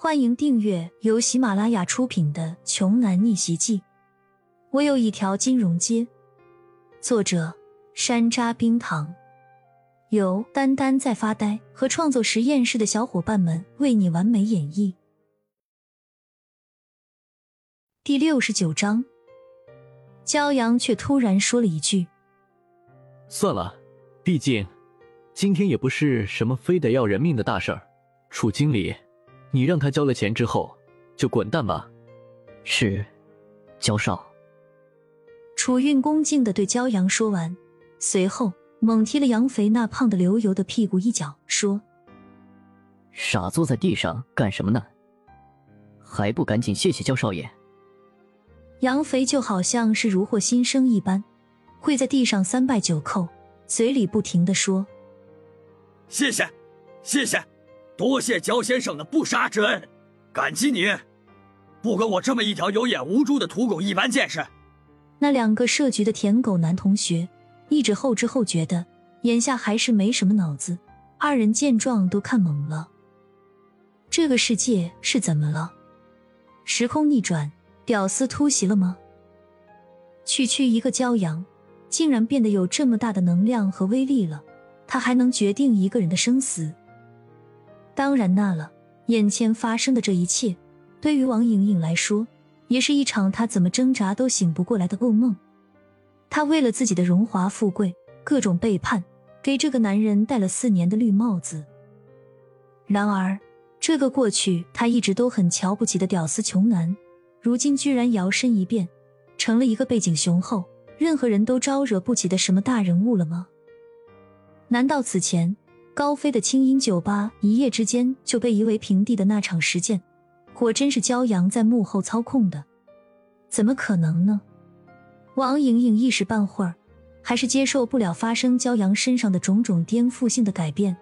欢迎订阅由喜马拉雅出品的《穷男逆袭记》。我有一条金融街。作者：山楂冰糖，由丹丹在发呆和创作实验室的小伙伴们为你完美演绎。第六十九章，骄阳却突然说了一句：“算了，毕竟今天也不是什么非得要人命的大事儿。”楚经理。你让他交了钱之后就滚蛋吧。是，焦少。楚韵恭敬的对焦阳说完，随后猛踢了杨肥那胖的流油的屁股一脚，说：“傻坐在地上干什么呢？还不赶紧谢谢焦少爷！”杨肥就好像是如获新生一般，跪在地上三拜九叩，嘴里不停的说：“谢谢，谢谢。”多谢焦先生的不杀之恩，感激你，不跟我这么一条有眼无珠的土狗一般见识。那两个设局的舔狗男同学一直后知后觉的，眼下还是没什么脑子。二人见状都看懵了，这个世界是怎么了？时空逆转，屌丝突袭了吗？区区一个骄阳，竟然变得有这么大的能量和威力了？他还能决定一个人的生死？当然那了，眼前发生的这一切，对于王莹莹来说，也是一场她怎么挣扎都醒不过来的噩梦。她为了自己的荣华富贵，各种背叛，给这个男人戴了四年的绿帽子。然而，这个过去他一直都很瞧不起的屌丝穷男，如今居然摇身一变，成了一个背景雄厚、任何人都招惹不起的什么大人物了吗？难道此前？高飞的清音酒吧一夜之间就被夷为平地的那场事件，果真是骄阳在幕后操控的？怎么可能呢？王莹莹一时半会儿还是接受不了发生骄阳身上的种种颠覆性的改变。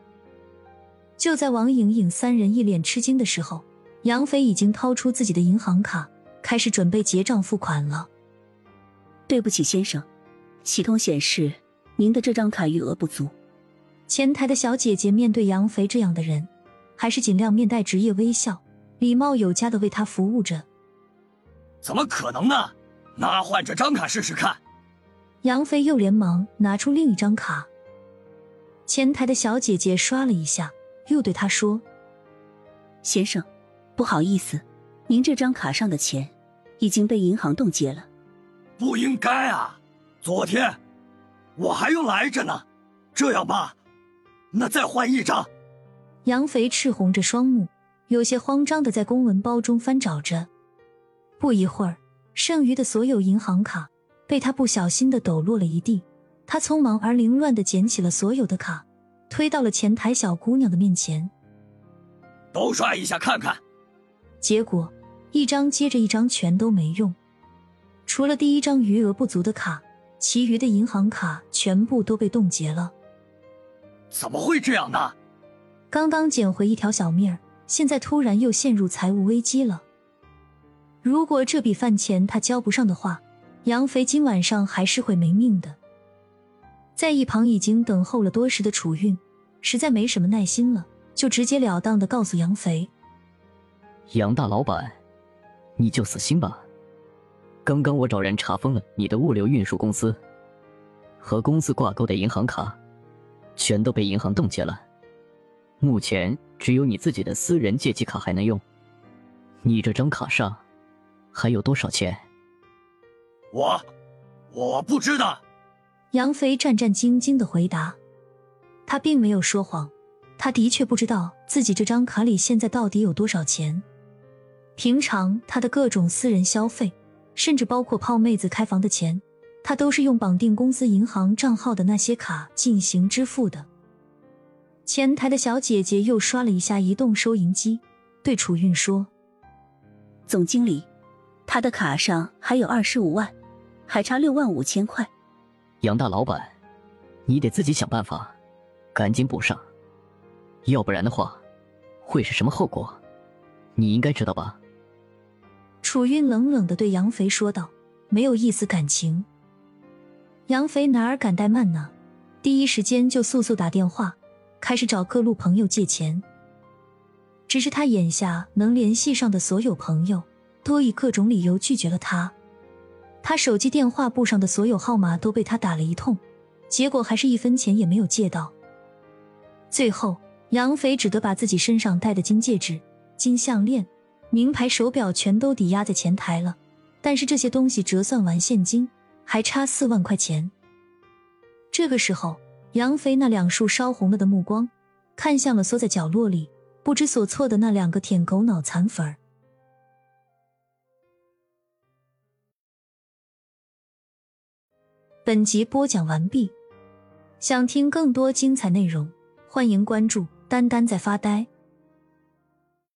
就在王莹莹三人一脸吃惊的时候，杨飞已经掏出自己的银行卡，开始准备结账付款了。对不起，先生，系统显示您的这张卡余额不足。前台的小姐姐面对杨肥这样的人，还是尽量面带职业微笑，礼貌有加的为他服务着。怎么可能呢？拿换这张卡试试看。杨飞又连忙拿出另一张卡。前台的小姐姐刷了一下，又对他说：“先生，不好意思，您这张卡上的钱已经被银行冻结了。”不应该啊！昨天我还用来着呢。这样吧。那再换一张。杨肥赤红着双目，有些慌张的在公文包中翻找着。不一会儿，剩余的所有银行卡被他不小心的抖落了一地。他匆忙而凌乱的捡起了所有的卡，推到了前台小姑娘的面前。都刷一下看看。结果一张接着一张全都没用，除了第一张余额不足的卡，其余的银行卡全部都被冻结了。怎么会这样呢？刚刚捡回一条小命儿，现在突然又陷入财务危机了。如果这笔饭钱他交不上的话，杨肥今晚上还是会没命的。在一旁已经等候了多时的楚韵，实在没什么耐心了，就直截了当的告诉杨肥：“杨大老板，你就死心吧。刚刚我找人查封了你的物流运输公司和公司挂钩的银行卡。”全都被银行冻结了，目前只有你自己的私人借记卡还能用。你这张卡上还有多少钱？我我不知道。杨飞战战兢兢的回答，他并没有说谎，他的确不知道自己这张卡里现在到底有多少钱。平常他的各种私人消费，甚至包括泡妹子开房的钱。他都是用绑定公司银行账号的那些卡进行支付的。前台的小姐姐又刷了一下移动收银机，对楚韵说：“总经理，他的卡上还有二十五万，还差六万五千块。杨大老板，你得自己想办法，赶紧补上，要不然的话，会是什么后果？你应该知道吧？”楚韵冷冷的对杨肥说道，没有一丝感情。杨肥哪儿敢怠慢呢？第一时间就速速打电话，开始找各路朋友借钱。只是他眼下能联系上的所有朋友，都以各种理由拒绝了他。他手机电话簿上的所有号码都被他打了一通，结果还是一分钱也没有借到。最后，杨肥只得把自己身上戴的金戒指、金项链、名牌手表全都抵押在前台了。但是这些东西折算完现金，还差四万块钱。这个时候，杨肥那两束烧红了的目光，看向了缩在角落里不知所措的那两个舔狗脑残粉儿。本集播讲完毕，想听更多精彩内容，欢迎关注“丹丹在发呆”。